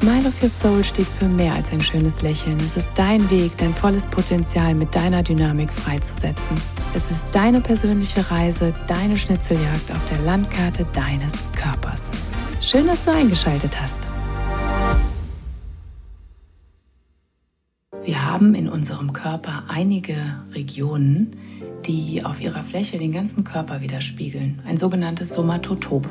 Smile of Your Soul steht für mehr als ein schönes Lächeln. Es ist dein Weg, dein volles Potenzial mit deiner Dynamik freizusetzen. Es ist deine persönliche Reise, deine Schnitzeljagd auf der Landkarte deines Körpers. Schön, dass du eingeschaltet hast. Wir haben in unserem Körper einige Regionen, die auf ihrer Fläche den ganzen Körper widerspiegeln. Ein sogenanntes Somatotop.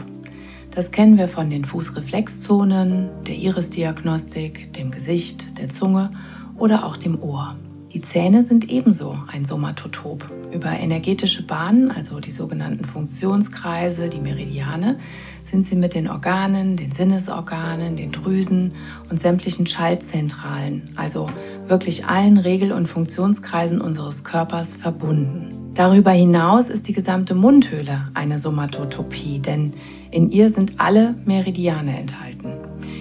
Das kennen wir von den Fußreflexzonen, der Irisdiagnostik, dem Gesicht, der Zunge oder auch dem Ohr. Die Zähne sind ebenso ein Somatotop. Über energetische Bahnen, also die sogenannten Funktionskreise, die Meridiane, sind sie mit den Organen, den Sinnesorganen, den Drüsen und sämtlichen Schaltzentralen, also wirklich allen Regel- und Funktionskreisen unseres Körpers verbunden. Darüber hinaus ist die gesamte Mundhöhle eine Somatotopie, denn in ihr sind alle Meridiane enthalten.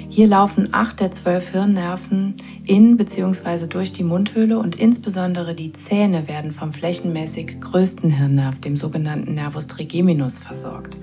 Hier laufen acht der zwölf Hirnnerven in bzw. durch die Mundhöhle und insbesondere die Zähne werden vom flächenmäßig größten Hirnnerv, dem sogenannten Nervus trigeminus, versorgt.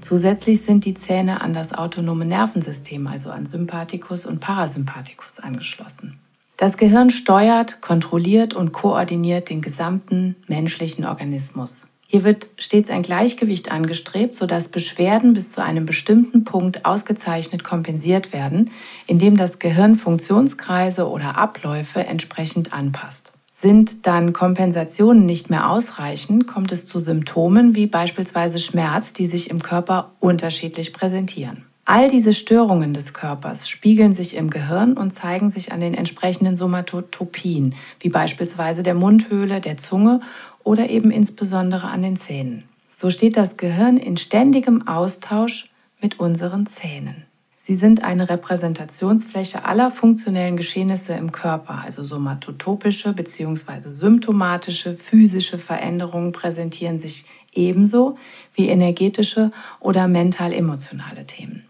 Zusätzlich sind die Zähne an das autonome Nervensystem, also an Sympathikus und Parasympathikus angeschlossen. Das Gehirn steuert, kontrolliert und koordiniert den gesamten menschlichen Organismus. Hier wird stets ein Gleichgewicht angestrebt, sodass Beschwerden bis zu einem bestimmten Punkt ausgezeichnet kompensiert werden, indem das Gehirn Funktionskreise oder Abläufe entsprechend anpasst. Sind dann Kompensationen nicht mehr ausreichend, kommt es zu Symptomen wie beispielsweise Schmerz, die sich im Körper unterschiedlich präsentieren. All diese Störungen des Körpers spiegeln sich im Gehirn und zeigen sich an den entsprechenden Somatotopien, wie beispielsweise der Mundhöhle, der Zunge oder eben insbesondere an den Zähnen. So steht das Gehirn in ständigem Austausch mit unseren Zähnen. Sie sind eine Repräsentationsfläche aller funktionellen Geschehnisse im Körper, also somatotopische bzw. symptomatische physische Veränderungen präsentieren sich ebenso wie energetische oder mental-emotionale Themen.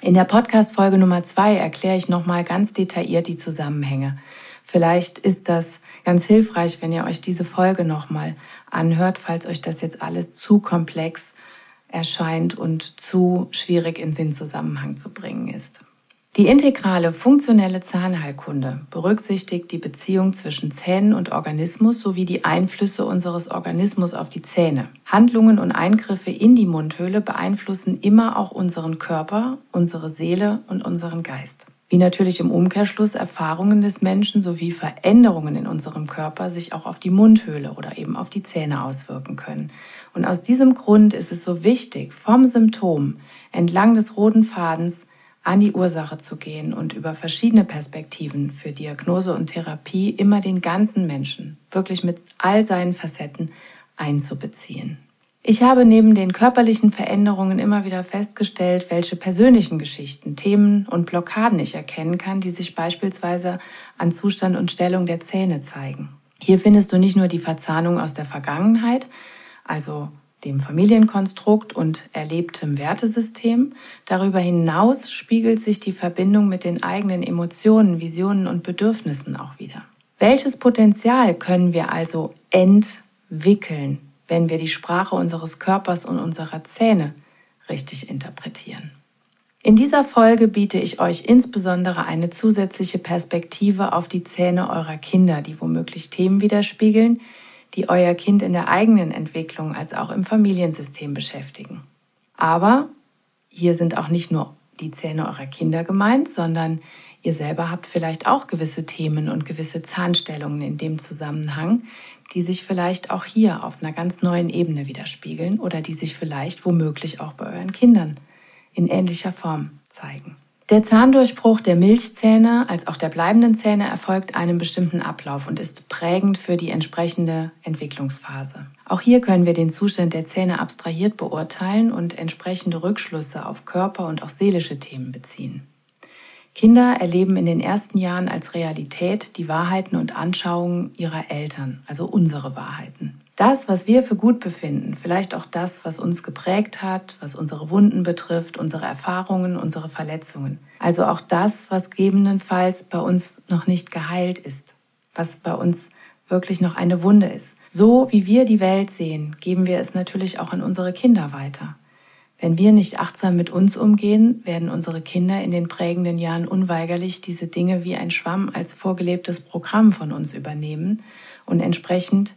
In der Podcast-Folge Nummer zwei erkläre ich nochmal ganz detailliert die Zusammenhänge. Vielleicht ist das ganz hilfreich, wenn ihr euch diese Folge nochmal anhört, falls euch das jetzt alles zu komplex erscheint und zu schwierig in Sinnzusammenhang zu bringen ist. Die integrale funktionelle Zahnheilkunde berücksichtigt die Beziehung zwischen Zähnen und Organismus sowie die Einflüsse unseres Organismus auf die Zähne. Handlungen und Eingriffe in die Mundhöhle beeinflussen immer auch unseren Körper, unsere Seele und unseren Geist wie natürlich im Umkehrschluss Erfahrungen des Menschen sowie Veränderungen in unserem Körper sich auch auf die Mundhöhle oder eben auf die Zähne auswirken können. Und aus diesem Grund ist es so wichtig, vom Symptom entlang des roten Fadens an die Ursache zu gehen und über verschiedene Perspektiven für Diagnose und Therapie immer den ganzen Menschen, wirklich mit all seinen Facetten einzubeziehen. Ich habe neben den körperlichen Veränderungen immer wieder festgestellt, welche persönlichen Geschichten, Themen und Blockaden ich erkennen kann, die sich beispielsweise an Zustand und Stellung der Zähne zeigen. Hier findest du nicht nur die Verzahnung aus der Vergangenheit, also dem Familienkonstrukt und erlebtem Wertesystem. Darüber hinaus spiegelt sich die Verbindung mit den eigenen Emotionen, Visionen und Bedürfnissen auch wieder. Welches Potenzial können wir also entwickeln, wenn wir die Sprache unseres Körpers und unserer Zähne richtig interpretieren. In dieser Folge biete ich euch insbesondere eine zusätzliche Perspektive auf die Zähne eurer Kinder, die womöglich Themen widerspiegeln, die euer Kind in der eigenen Entwicklung als auch im Familiensystem beschäftigen. Aber hier sind auch nicht nur die Zähne eurer Kinder gemeint, sondern ihr selber habt vielleicht auch gewisse Themen und gewisse Zahnstellungen in dem Zusammenhang, die sich vielleicht auch hier auf einer ganz neuen Ebene widerspiegeln oder die sich vielleicht womöglich auch bei euren Kindern in ähnlicher Form zeigen. Der Zahndurchbruch der Milchzähne als auch der bleibenden Zähne erfolgt einem bestimmten Ablauf und ist prägend für die entsprechende Entwicklungsphase. Auch hier können wir den Zustand der Zähne abstrahiert beurteilen und entsprechende Rückschlüsse auf Körper und auch seelische Themen beziehen. Kinder erleben in den ersten Jahren als Realität die Wahrheiten und Anschauungen ihrer Eltern, also unsere Wahrheiten. Das, was wir für gut befinden, vielleicht auch das, was uns geprägt hat, was unsere Wunden betrifft, unsere Erfahrungen, unsere Verletzungen. Also auch das, was gegebenenfalls bei uns noch nicht geheilt ist, was bei uns wirklich noch eine Wunde ist. So wie wir die Welt sehen, geben wir es natürlich auch an unsere Kinder weiter. Wenn wir nicht achtsam mit uns umgehen, werden unsere Kinder in den prägenden Jahren unweigerlich diese Dinge wie ein Schwamm als vorgelebtes Programm von uns übernehmen und entsprechend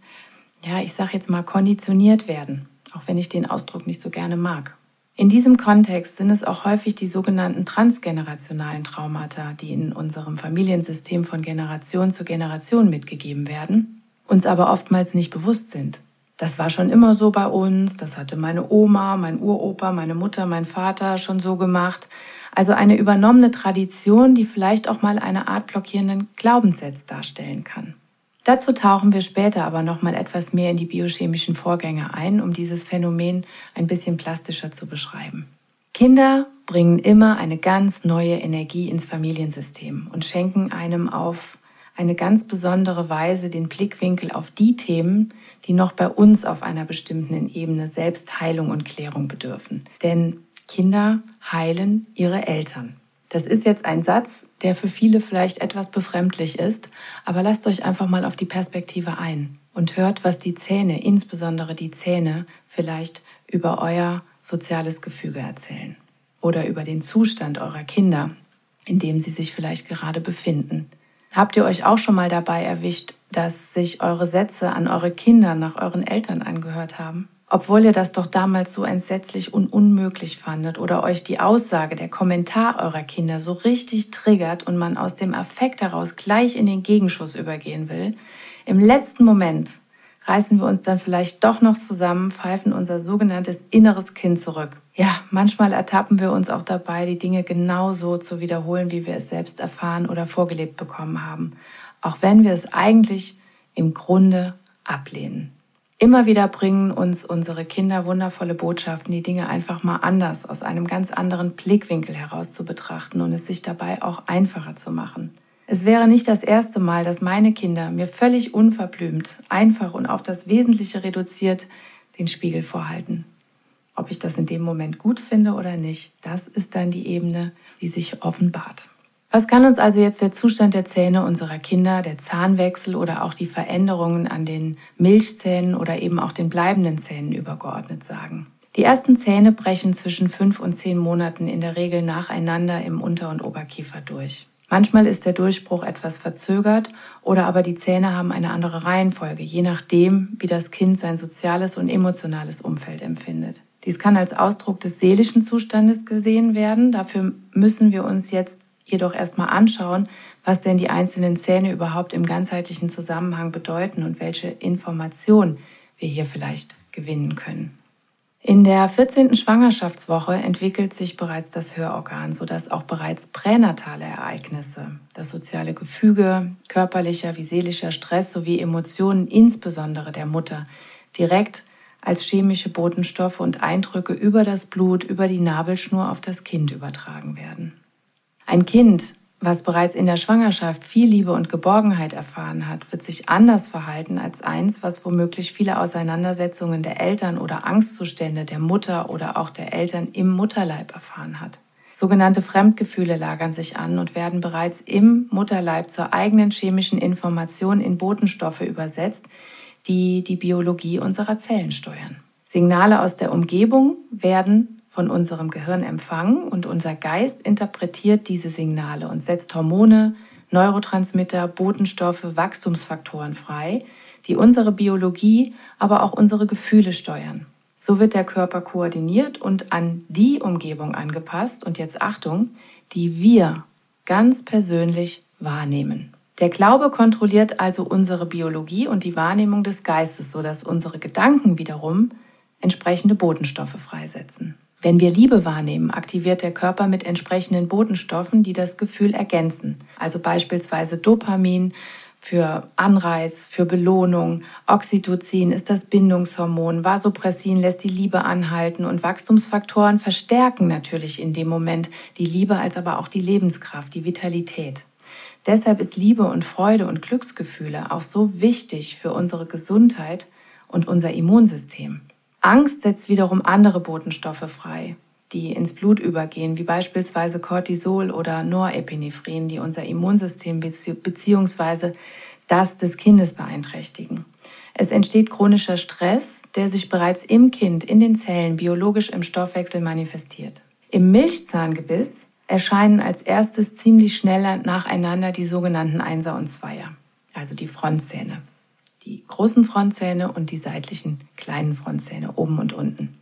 ja, ich sage jetzt mal, konditioniert werden, auch wenn ich den Ausdruck nicht so gerne mag. In diesem Kontext sind es auch häufig die sogenannten transgenerationalen Traumata, die in unserem Familiensystem von Generation zu Generation mitgegeben werden, uns aber oftmals nicht bewusst sind. Das war schon immer so bei uns, das hatte meine Oma, mein Uropa, meine Mutter, mein Vater schon so gemacht. Also eine übernommene Tradition, die vielleicht auch mal eine Art blockierenden Glaubenssatz darstellen kann. Dazu tauchen wir später aber noch mal etwas mehr in die biochemischen Vorgänge ein, um dieses Phänomen ein bisschen plastischer zu beschreiben. Kinder bringen immer eine ganz neue Energie ins Familiensystem und schenken einem auf eine ganz besondere Weise den Blickwinkel auf die Themen, die noch bei uns auf einer bestimmten Ebene Selbstheilung und Klärung bedürfen. Denn Kinder heilen ihre Eltern. Das ist jetzt ein Satz, der für viele vielleicht etwas befremdlich ist, aber lasst euch einfach mal auf die Perspektive ein und hört, was die Zähne, insbesondere die Zähne, vielleicht über euer soziales Gefüge erzählen oder über den Zustand eurer Kinder, in dem sie sich vielleicht gerade befinden. Habt ihr euch auch schon mal dabei erwischt, dass sich eure Sätze an eure Kinder nach euren Eltern angehört haben? obwohl ihr das doch damals so entsetzlich und unmöglich fandet oder euch die Aussage, der Kommentar eurer Kinder so richtig triggert und man aus dem Affekt heraus gleich in den Gegenschuss übergehen will, im letzten Moment reißen wir uns dann vielleicht doch noch zusammen, pfeifen unser sogenanntes inneres Kind zurück. Ja, manchmal ertappen wir uns auch dabei, die Dinge genau so zu wiederholen, wie wir es selbst erfahren oder vorgelebt bekommen haben, auch wenn wir es eigentlich im Grunde ablehnen. Immer wieder bringen uns unsere Kinder wundervolle Botschaften, die Dinge einfach mal anders, aus einem ganz anderen Blickwinkel heraus zu betrachten und es sich dabei auch einfacher zu machen. Es wäre nicht das erste Mal, dass meine Kinder mir völlig unverblümt, einfach und auf das Wesentliche reduziert den Spiegel vorhalten. Ob ich das in dem Moment gut finde oder nicht, das ist dann die Ebene, die sich offenbart. Was kann uns also jetzt der Zustand der Zähne unserer Kinder, der Zahnwechsel oder auch die Veränderungen an den Milchzähnen oder eben auch den bleibenden Zähnen übergeordnet sagen? Die ersten Zähne brechen zwischen fünf und zehn Monaten in der Regel nacheinander im Unter- und Oberkiefer durch. Manchmal ist der Durchbruch etwas verzögert oder aber die Zähne haben eine andere Reihenfolge, je nachdem, wie das Kind sein soziales und emotionales Umfeld empfindet. Dies kann als Ausdruck des seelischen Zustandes gesehen werden. Dafür müssen wir uns jetzt jedoch erstmal anschauen, was denn die einzelnen Zähne überhaupt im ganzheitlichen Zusammenhang bedeuten und welche Informationen wir hier vielleicht gewinnen können. In der 14. Schwangerschaftswoche entwickelt sich bereits das Hörorgan, sodass auch bereits pränatale Ereignisse, das soziale Gefüge, körperlicher wie seelischer Stress sowie Emotionen insbesondere der Mutter direkt als chemische Botenstoffe und Eindrücke über das Blut, über die Nabelschnur auf das Kind übertragen werden. Ein Kind, was bereits in der Schwangerschaft viel Liebe und Geborgenheit erfahren hat, wird sich anders verhalten als eins, was womöglich viele Auseinandersetzungen der Eltern oder Angstzustände der Mutter oder auch der Eltern im Mutterleib erfahren hat. Sogenannte Fremdgefühle lagern sich an und werden bereits im Mutterleib zur eigenen chemischen Information in Botenstoffe übersetzt, die die Biologie unserer Zellen steuern. Signale aus der Umgebung werden von unserem Gehirn empfangen und unser Geist interpretiert diese Signale und setzt Hormone, Neurotransmitter, Botenstoffe, Wachstumsfaktoren frei, die unsere Biologie, aber auch unsere Gefühle steuern. So wird der Körper koordiniert und an die Umgebung angepasst und jetzt Achtung, die wir ganz persönlich wahrnehmen. Der Glaube kontrolliert also unsere Biologie und die Wahrnehmung des Geistes, sodass unsere Gedanken wiederum entsprechende Botenstoffe freisetzen. Wenn wir Liebe wahrnehmen, aktiviert der Körper mit entsprechenden Botenstoffen, die das Gefühl ergänzen. Also beispielsweise Dopamin für Anreiz, für Belohnung, Oxytocin ist das Bindungshormon, Vasopressin lässt die Liebe anhalten und Wachstumsfaktoren verstärken natürlich in dem Moment die Liebe als aber auch die Lebenskraft, die Vitalität. Deshalb ist Liebe und Freude und Glücksgefühle auch so wichtig für unsere Gesundheit und unser Immunsystem. Angst setzt wiederum andere Botenstoffe frei, die ins Blut übergehen, wie beispielsweise Cortisol oder Norepinephrin, die unser Immunsystem bzw. das des Kindes beeinträchtigen. Es entsteht chronischer Stress, der sich bereits im Kind, in den Zellen, biologisch im Stoffwechsel manifestiert. Im Milchzahngebiss erscheinen als erstes ziemlich schnell nacheinander die sogenannten Einser und Zweier, also die Frontzähne. Die großen Frontzähne und die seitlichen kleinen Frontzähne oben und unten.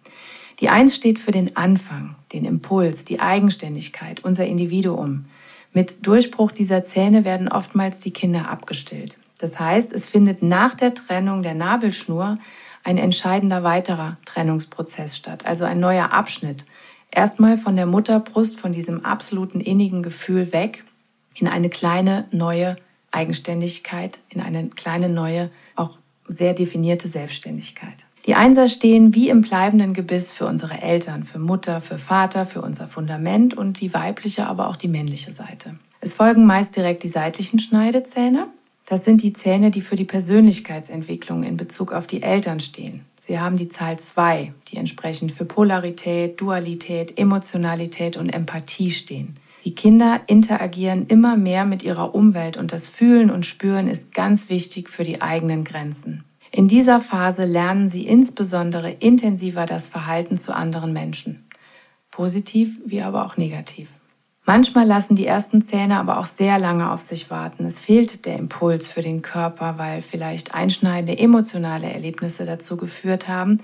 Die Eins steht für den Anfang, den Impuls, die Eigenständigkeit, unser Individuum. Mit Durchbruch dieser Zähne werden oftmals die Kinder abgestillt. Das heißt, es findet nach der Trennung der Nabelschnur ein entscheidender weiterer Trennungsprozess statt, also ein neuer Abschnitt. Erstmal von der Mutterbrust, von diesem absoluten innigen Gefühl weg in eine kleine neue Eigenständigkeit, in eine kleine neue, auch sehr definierte Selbstständigkeit. Die Einser stehen wie im bleibenden Gebiss für unsere Eltern, für Mutter, für Vater, für unser Fundament und die weibliche, aber auch die männliche Seite. Es folgen meist direkt die seitlichen Schneidezähne. Das sind die Zähne, die für die Persönlichkeitsentwicklung in Bezug auf die Eltern stehen. Sie haben die Zahl 2, die entsprechend für Polarität, Dualität, Emotionalität und Empathie stehen. Die Kinder interagieren immer mehr mit ihrer Umwelt und das Fühlen und Spüren ist ganz wichtig für die eigenen Grenzen. In dieser Phase lernen sie insbesondere intensiver das Verhalten zu anderen Menschen. Positiv wie aber auch negativ. Manchmal lassen die ersten Zähne aber auch sehr lange auf sich warten. Es fehlt der Impuls für den Körper, weil vielleicht einschneidende emotionale Erlebnisse dazu geführt haben,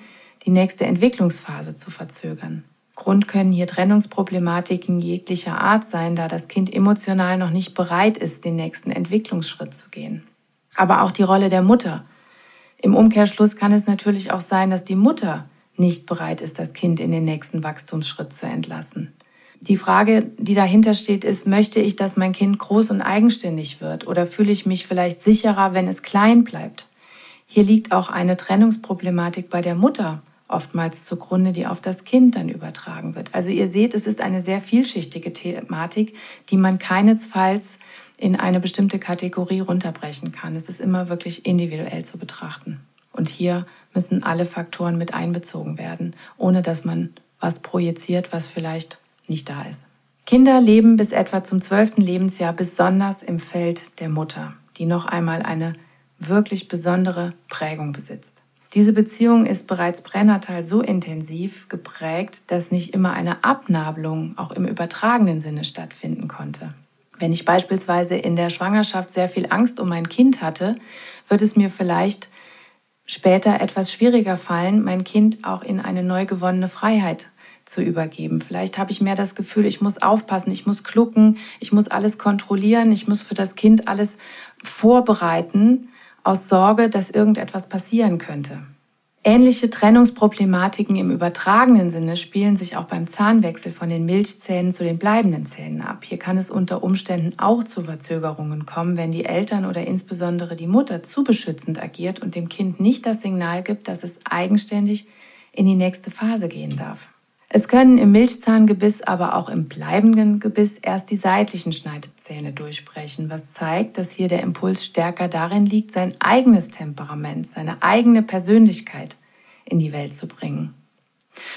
die nächste Entwicklungsphase zu verzögern. Grund können hier Trennungsproblematiken jeglicher Art sein, da das Kind emotional noch nicht bereit ist, den nächsten Entwicklungsschritt zu gehen. Aber auch die Rolle der Mutter im Umkehrschluss kann es natürlich auch sein, dass die Mutter nicht bereit ist, das Kind in den nächsten Wachstumsschritt zu entlassen. Die Frage, die dahinter steht, ist, möchte ich, dass mein Kind groß und eigenständig wird oder fühle ich mich vielleicht sicherer, wenn es klein bleibt? Hier liegt auch eine Trennungsproblematik bei der Mutter oftmals zugrunde, die auf das Kind dann übertragen wird. Also ihr seht, es ist eine sehr vielschichtige Thematik, die man keinesfalls in eine bestimmte Kategorie runterbrechen kann. Es ist immer wirklich individuell zu betrachten. Und hier müssen alle Faktoren mit einbezogen werden, ohne dass man was projiziert, was vielleicht nicht da ist. Kinder leben bis etwa zum zwölften Lebensjahr besonders im Feld der Mutter, die noch einmal eine wirklich besondere Prägung besitzt. Diese Beziehung ist bereits pränatal so intensiv geprägt, dass nicht immer eine Abnabelung auch im übertragenen Sinne stattfinden konnte. Wenn ich beispielsweise in der Schwangerschaft sehr viel Angst um mein Kind hatte, wird es mir vielleicht später etwas schwieriger fallen, mein Kind auch in eine neu gewonnene Freiheit zu übergeben. Vielleicht habe ich mehr das Gefühl, ich muss aufpassen, ich muss klucken, ich muss alles kontrollieren, ich muss für das Kind alles vorbereiten aus Sorge, dass irgendetwas passieren könnte. Ähnliche Trennungsproblematiken im übertragenen Sinne spielen sich auch beim Zahnwechsel von den Milchzähnen zu den bleibenden Zähnen ab. Hier kann es unter Umständen auch zu Verzögerungen kommen, wenn die Eltern oder insbesondere die Mutter zu beschützend agiert und dem Kind nicht das Signal gibt, dass es eigenständig in die nächste Phase gehen darf. Es können im Milchzahngebiss, aber auch im bleibenden Gebiss erst die seitlichen Schneidezähne durchbrechen, was zeigt, dass hier der Impuls stärker darin liegt, sein eigenes Temperament, seine eigene Persönlichkeit in die Welt zu bringen.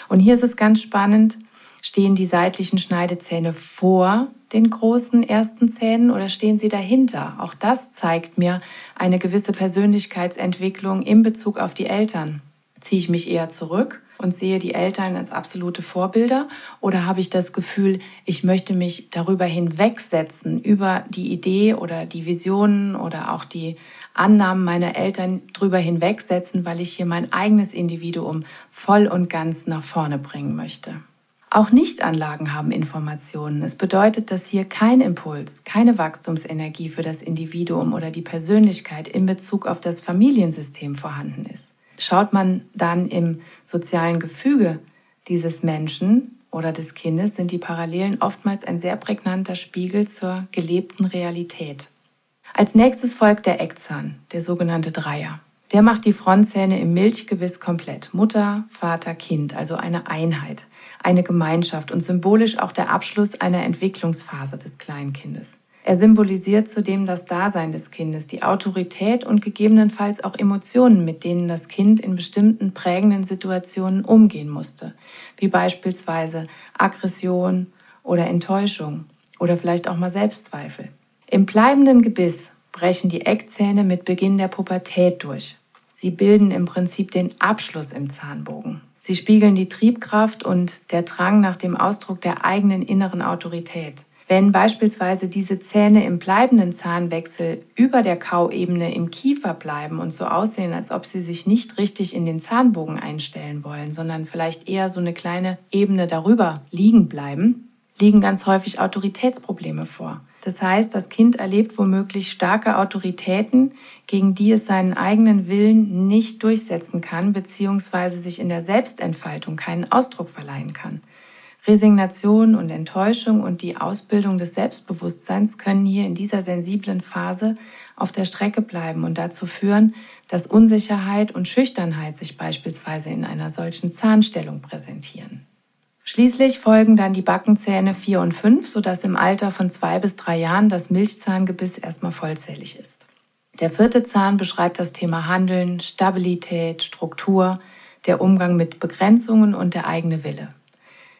Und hier ist es ganz spannend, stehen die seitlichen Schneidezähne vor den großen ersten Zähnen oder stehen sie dahinter? Auch das zeigt mir eine gewisse Persönlichkeitsentwicklung in Bezug auf die Eltern. Ziehe ich mich eher zurück und sehe die Eltern als absolute Vorbilder? Oder habe ich das Gefühl, ich möchte mich darüber hinwegsetzen, über die Idee oder die Visionen oder auch die Annahmen meiner Eltern drüber hinwegsetzen, weil ich hier mein eigenes Individuum voll und ganz nach vorne bringen möchte? Auch Nichtanlagen haben Informationen. Es bedeutet, dass hier kein Impuls, keine Wachstumsenergie für das Individuum oder die Persönlichkeit in Bezug auf das Familiensystem vorhanden ist. Schaut man dann im sozialen Gefüge dieses Menschen oder des Kindes, sind die Parallelen oftmals ein sehr prägnanter Spiegel zur gelebten Realität. Als nächstes folgt der Eckzahn, der sogenannte Dreier. Der macht die Frontzähne im Milchgebiss komplett. Mutter, Vater, Kind, also eine Einheit, eine Gemeinschaft und symbolisch auch der Abschluss einer Entwicklungsphase des Kleinkindes. Er symbolisiert zudem das Dasein des Kindes, die Autorität und gegebenenfalls auch Emotionen, mit denen das Kind in bestimmten prägenden Situationen umgehen musste, wie beispielsweise Aggression oder Enttäuschung oder vielleicht auch mal Selbstzweifel. Im bleibenden Gebiss brechen die Eckzähne mit Beginn der Pubertät durch. Sie bilden im Prinzip den Abschluss im Zahnbogen. Sie spiegeln die Triebkraft und der Drang nach dem Ausdruck der eigenen inneren Autorität. Wenn beispielsweise diese Zähne im bleibenden Zahnwechsel über der Kauebene im Kiefer bleiben und so aussehen, als ob sie sich nicht richtig in den Zahnbogen einstellen wollen, sondern vielleicht eher so eine kleine Ebene darüber liegen bleiben, liegen ganz häufig Autoritätsprobleme vor. Das heißt, das Kind erlebt womöglich starke Autoritäten, gegen die es seinen eigenen Willen nicht durchsetzen kann, beziehungsweise sich in der Selbstentfaltung keinen Ausdruck verleihen kann. Resignation und Enttäuschung und die Ausbildung des Selbstbewusstseins können hier in dieser sensiblen Phase auf der Strecke bleiben und dazu führen, dass Unsicherheit und Schüchternheit sich beispielsweise in einer solchen Zahnstellung präsentieren. Schließlich folgen dann die Backenzähne 4 und 5, sodass im Alter von zwei bis drei Jahren das Milchzahngebiss erstmal vollzählig ist. Der vierte Zahn beschreibt das Thema Handeln, Stabilität, Struktur, der Umgang mit Begrenzungen und der eigene Wille.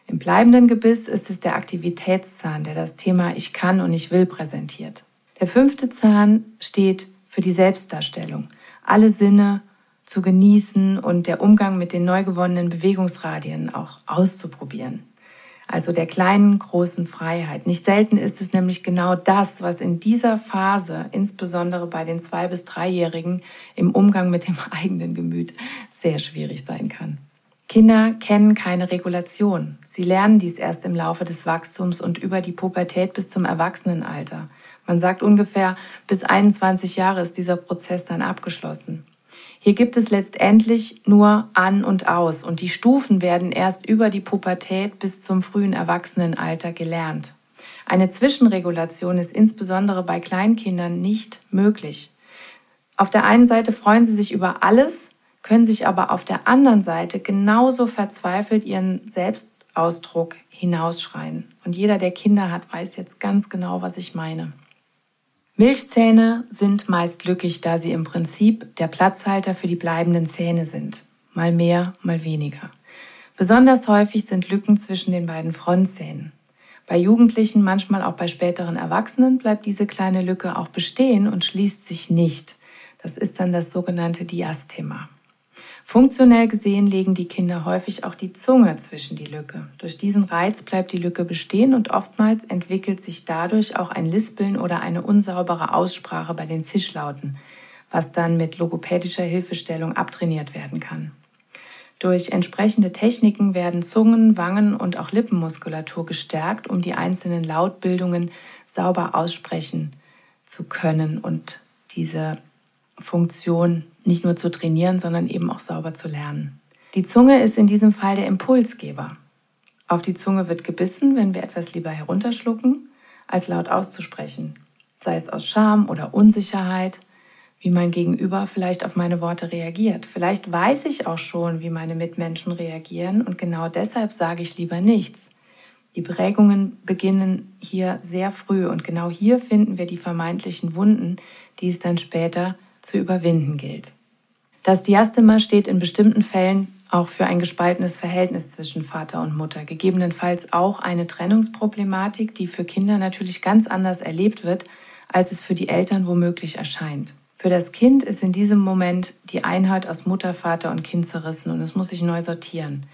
Im bleibenden Gebiss ist es der Aktivitätszahn, der das Thema Ich kann und ich will präsentiert. Der fünfte Zahn steht für die Selbstdarstellung, alle Sinne zu genießen und der Umgang mit den neu gewonnenen Bewegungsradien auch auszuprobieren. Also der kleinen, großen Freiheit. Nicht selten ist es nämlich genau das, was in dieser Phase, insbesondere bei den zwei- bis dreijährigen, im Umgang mit dem eigenen Gemüt sehr schwierig sein kann. Kinder kennen keine Regulation. Sie lernen dies erst im Laufe des Wachstums und über die Pubertät bis zum Erwachsenenalter. Man sagt ungefähr, bis 21 Jahre ist dieser Prozess dann abgeschlossen. Hier gibt es letztendlich nur an und aus und die Stufen werden erst über die Pubertät bis zum frühen Erwachsenenalter gelernt. Eine Zwischenregulation ist insbesondere bei Kleinkindern nicht möglich. Auf der einen Seite freuen sie sich über alles, können sich aber auf der anderen Seite genauso verzweifelt ihren Selbstausdruck hinausschreien. Und jeder, der Kinder hat, weiß jetzt ganz genau, was ich meine. Milchzähne sind meist lückig, da sie im Prinzip der Platzhalter für die bleibenden Zähne sind. Mal mehr, mal weniger. Besonders häufig sind Lücken zwischen den beiden Frontzähnen. Bei Jugendlichen, manchmal auch bei späteren Erwachsenen, bleibt diese kleine Lücke auch bestehen und schließt sich nicht. Das ist dann das sogenannte Diasthema. Funktionell gesehen legen die Kinder häufig auch die Zunge zwischen die Lücke. Durch diesen Reiz bleibt die Lücke bestehen und oftmals entwickelt sich dadurch auch ein Lispeln oder eine unsaubere Aussprache bei den Zischlauten, was dann mit logopädischer Hilfestellung abtrainiert werden kann. Durch entsprechende Techniken werden Zungen, Wangen und auch Lippenmuskulatur gestärkt, um die einzelnen Lautbildungen sauber aussprechen zu können und diese Funktion nicht nur zu trainieren, sondern eben auch sauber zu lernen. Die Zunge ist in diesem Fall der Impulsgeber. Auf die Zunge wird gebissen, wenn wir etwas lieber herunterschlucken, als laut auszusprechen, sei es aus Scham oder Unsicherheit, wie mein Gegenüber vielleicht auf meine Worte reagiert. Vielleicht weiß ich auch schon, wie meine Mitmenschen reagieren und genau deshalb sage ich lieber nichts. Die Prägungen beginnen hier sehr früh und genau hier finden wir die vermeintlichen Wunden, die es dann später zu überwinden gilt. Das Diastema steht in bestimmten Fällen auch für ein gespaltenes Verhältnis zwischen Vater und Mutter, gegebenenfalls auch eine Trennungsproblematik, die für Kinder natürlich ganz anders erlebt wird, als es für die Eltern womöglich erscheint. Für das Kind ist in diesem Moment die Einheit aus Mutter, Vater und Kind zerrissen und es muss sich neu sortieren.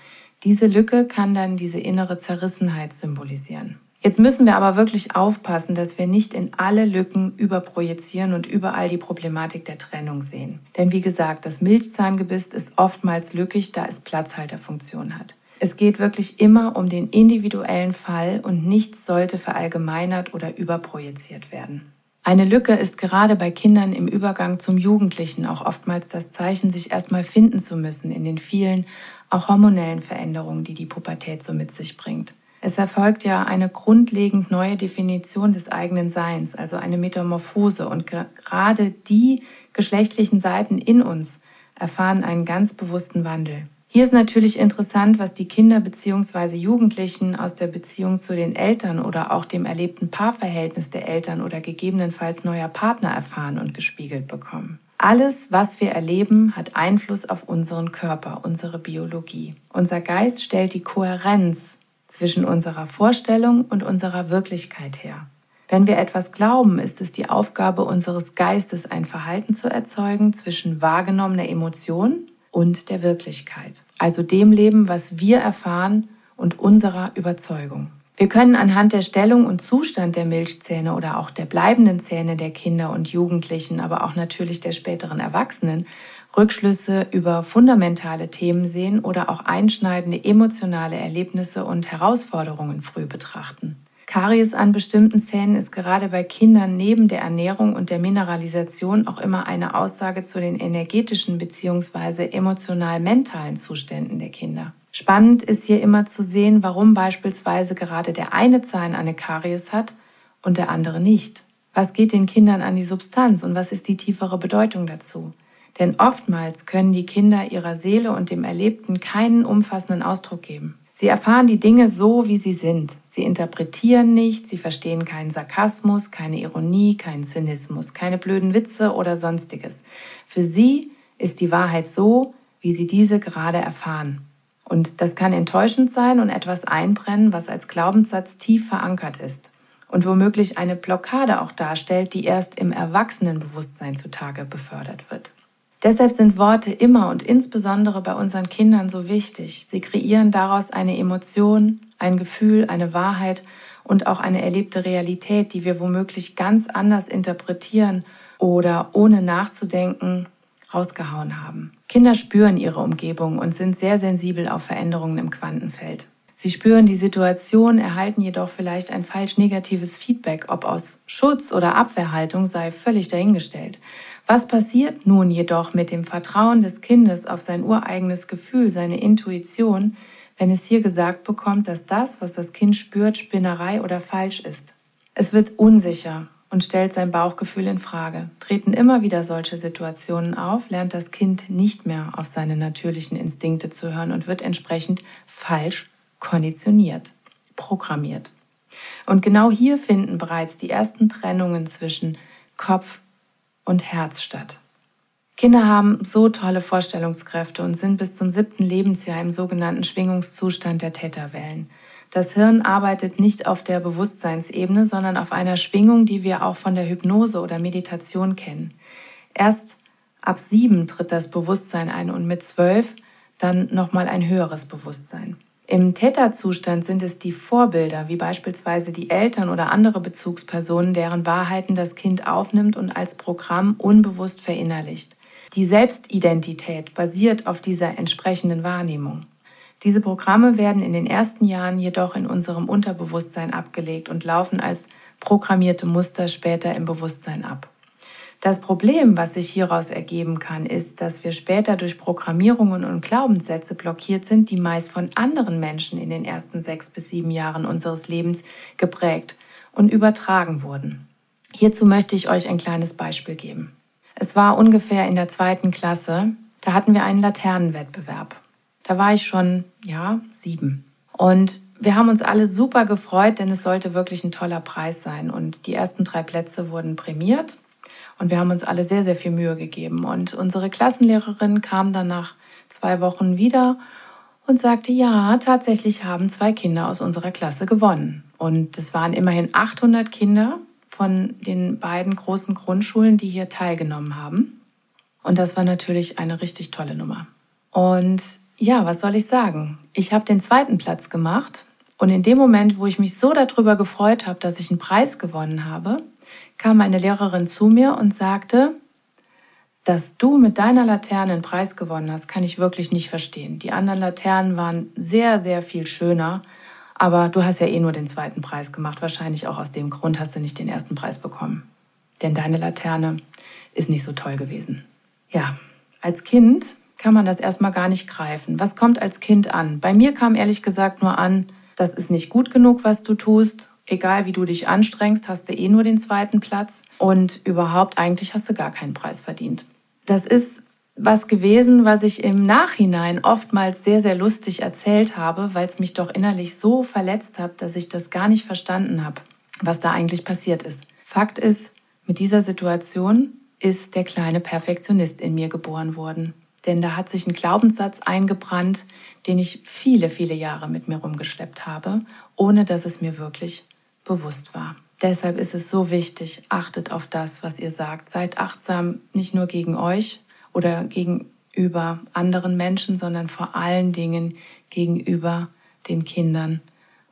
Diese Lücke kann dann diese innere Zerrissenheit symbolisieren. Jetzt müssen wir aber wirklich aufpassen, dass wir nicht in alle Lücken überprojizieren und überall die Problematik der Trennung sehen. Denn wie gesagt, das Milchzahngebiss ist oftmals lückig, da es Platzhalterfunktion hat. Es geht wirklich immer um den individuellen Fall und nichts sollte verallgemeinert oder überprojiziert werden. Eine Lücke ist gerade bei Kindern im Übergang zum Jugendlichen auch oftmals das Zeichen, sich erstmal finden zu müssen in den vielen, auch hormonellen Veränderungen, die die Pubertät so mit sich bringt. Es erfolgt ja eine grundlegend neue Definition des eigenen Seins, also eine Metamorphose. Und gerade die geschlechtlichen Seiten in uns erfahren einen ganz bewussten Wandel. Hier ist natürlich interessant, was die Kinder bzw. Jugendlichen aus der Beziehung zu den Eltern oder auch dem erlebten Paarverhältnis der Eltern oder gegebenenfalls neuer Partner erfahren und gespiegelt bekommen. Alles, was wir erleben, hat Einfluss auf unseren Körper, unsere Biologie. Unser Geist stellt die Kohärenz zwischen unserer Vorstellung und unserer Wirklichkeit her. Wenn wir etwas glauben, ist es die Aufgabe unseres Geistes, ein Verhalten zu erzeugen zwischen wahrgenommener Emotion und der Wirklichkeit, also dem Leben, was wir erfahren und unserer Überzeugung. Wir können anhand der Stellung und Zustand der Milchzähne oder auch der bleibenden Zähne der Kinder und Jugendlichen, aber auch natürlich der späteren Erwachsenen Rückschlüsse über fundamentale Themen sehen oder auch einschneidende emotionale Erlebnisse und Herausforderungen früh betrachten. Karies an bestimmten Zähnen ist gerade bei Kindern neben der Ernährung und der Mineralisation auch immer eine Aussage zu den energetischen bzw. emotional-mentalen Zuständen der Kinder. Spannend ist hier immer zu sehen, warum beispielsweise gerade der eine Zahn eine Karies hat und der andere nicht. Was geht den Kindern an die Substanz und was ist die tiefere Bedeutung dazu? Denn oftmals können die Kinder ihrer Seele und dem Erlebten keinen umfassenden Ausdruck geben. Sie erfahren die Dinge so, wie sie sind. Sie interpretieren nicht, sie verstehen keinen Sarkasmus, keine Ironie, keinen Zynismus, keine blöden Witze oder sonstiges. Für sie ist die Wahrheit so, wie sie diese gerade erfahren. Und das kann enttäuschend sein und etwas einbrennen, was als Glaubenssatz tief verankert ist und womöglich eine Blockade auch darstellt, die erst im Erwachsenenbewusstsein zutage befördert wird. Deshalb sind Worte immer und insbesondere bei unseren Kindern so wichtig. Sie kreieren daraus eine Emotion, ein Gefühl, eine Wahrheit und auch eine erlebte Realität, die wir womöglich ganz anders interpretieren oder ohne nachzudenken rausgehauen haben. Kinder spüren ihre Umgebung und sind sehr sensibel auf Veränderungen im Quantenfeld. Sie spüren die Situation, erhalten jedoch vielleicht ein falsch negatives Feedback, ob aus Schutz oder Abwehrhaltung sei völlig dahingestellt. Was passiert nun jedoch mit dem Vertrauen des Kindes auf sein ureigenes Gefühl, seine Intuition, wenn es hier gesagt bekommt, dass das, was das Kind spürt, Spinnerei oder falsch ist? Es wird unsicher und stellt sein Bauchgefühl in Frage. Treten immer wieder solche Situationen auf, lernt das Kind nicht mehr auf seine natürlichen Instinkte zu hören und wird entsprechend falsch konditioniert, programmiert. Und genau hier finden bereits die ersten Trennungen zwischen Kopf und Herz statt. Kinder haben so tolle Vorstellungskräfte und sind bis zum siebten Lebensjahr im sogenannten Schwingungszustand der Täterwellen. Das Hirn arbeitet nicht auf der Bewusstseinsebene, sondern auf einer Schwingung, die wir auch von der Hypnose oder Meditation kennen. Erst ab sieben tritt das Bewusstsein ein und mit zwölf dann nochmal ein höheres Bewusstsein. Im Täterzustand sind es die Vorbilder, wie beispielsweise die Eltern oder andere Bezugspersonen, deren Wahrheiten das Kind aufnimmt und als Programm unbewusst verinnerlicht. Die Selbstidentität basiert auf dieser entsprechenden Wahrnehmung. Diese Programme werden in den ersten Jahren jedoch in unserem Unterbewusstsein abgelegt und laufen als programmierte Muster später im Bewusstsein ab. Das Problem, was sich hieraus ergeben kann, ist, dass wir später durch Programmierungen und Glaubenssätze blockiert sind, die meist von anderen Menschen in den ersten sechs bis sieben Jahren unseres Lebens geprägt und übertragen wurden. Hierzu möchte ich euch ein kleines Beispiel geben. Es war ungefähr in der zweiten Klasse, da hatten wir einen Laternenwettbewerb. Da war ich schon, ja, sieben. Und wir haben uns alle super gefreut, denn es sollte wirklich ein toller Preis sein. Und die ersten drei Plätze wurden prämiert. Und wir haben uns alle sehr, sehr viel Mühe gegeben. Und unsere Klassenlehrerin kam dann nach zwei Wochen wieder und sagte, ja, tatsächlich haben zwei Kinder aus unserer Klasse gewonnen. Und es waren immerhin 800 Kinder von den beiden großen Grundschulen, die hier teilgenommen haben. Und das war natürlich eine richtig tolle Nummer. Und ja, was soll ich sagen? Ich habe den zweiten Platz gemacht. Und in dem Moment, wo ich mich so darüber gefreut habe, dass ich einen Preis gewonnen habe, kam eine Lehrerin zu mir und sagte, dass du mit deiner Laterne einen Preis gewonnen hast, kann ich wirklich nicht verstehen. Die anderen Laternen waren sehr, sehr viel schöner, aber du hast ja eh nur den zweiten Preis gemacht. Wahrscheinlich auch aus dem Grund hast du nicht den ersten Preis bekommen. Denn deine Laterne ist nicht so toll gewesen. Ja, als Kind kann man das erstmal gar nicht greifen. Was kommt als Kind an? Bei mir kam ehrlich gesagt nur an, das ist nicht gut genug, was du tust egal wie du dich anstrengst, hast du eh nur den zweiten Platz und überhaupt eigentlich hast du gar keinen Preis verdient. Das ist was gewesen, was ich im Nachhinein oftmals sehr, sehr lustig erzählt habe, weil es mich doch innerlich so verletzt hat, dass ich das gar nicht verstanden habe, was da eigentlich passiert ist. Fakt ist, mit dieser Situation ist der kleine Perfektionist in mir geboren worden. Denn da hat sich ein Glaubenssatz eingebrannt, den ich viele, viele Jahre mit mir rumgeschleppt habe, ohne dass es mir wirklich bewusst war. Deshalb ist es so wichtig, achtet auf das, was ihr sagt. Seid achtsam nicht nur gegen euch oder gegenüber anderen Menschen, sondern vor allen Dingen gegenüber den Kindern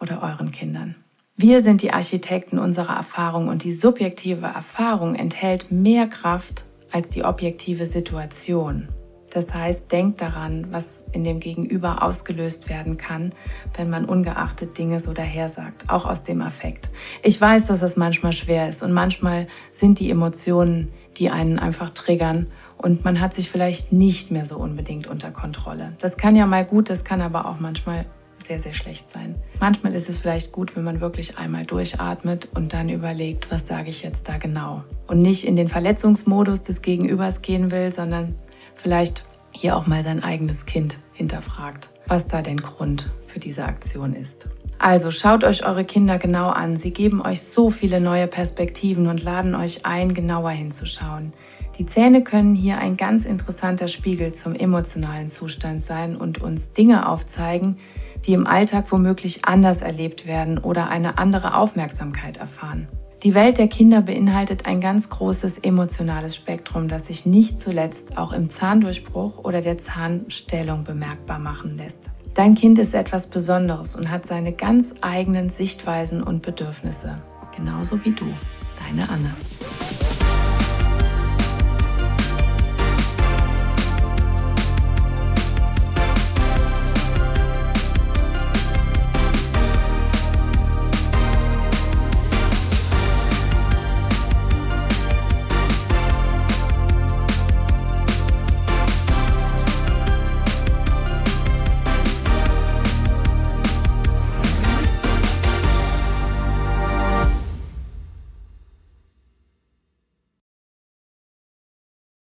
oder euren Kindern. Wir sind die Architekten unserer Erfahrung und die subjektive Erfahrung enthält mehr Kraft als die objektive Situation. Das heißt, denkt daran, was in dem Gegenüber ausgelöst werden kann, wenn man ungeachtet Dinge so dahersagt, auch aus dem Affekt. Ich weiß, dass es manchmal schwer ist und manchmal sind die Emotionen, die einen einfach triggern und man hat sich vielleicht nicht mehr so unbedingt unter Kontrolle. Das kann ja mal gut, das kann aber auch manchmal sehr, sehr schlecht sein. Manchmal ist es vielleicht gut, wenn man wirklich einmal durchatmet und dann überlegt, was sage ich jetzt da genau. Und nicht in den Verletzungsmodus des Gegenübers gehen will, sondern vielleicht hier auch mal sein eigenes Kind hinterfragt, was da denn Grund für diese Aktion ist. Also schaut euch eure Kinder genau an. Sie geben euch so viele neue Perspektiven und laden euch ein, genauer hinzuschauen. Die Zähne können hier ein ganz interessanter Spiegel zum emotionalen Zustand sein und uns Dinge aufzeigen, die im Alltag womöglich anders erlebt werden oder eine andere Aufmerksamkeit erfahren. Die Welt der Kinder beinhaltet ein ganz großes emotionales Spektrum, das sich nicht zuletzt auch im Zahndurchbruch oder der Zahnstellung bemerkbar machen lässt. Dein Kind ist etwas Besonderes und hat seine ganz eigenen Sichtweisen und Bedürfnisse. Genauso wie du. Deine Anne.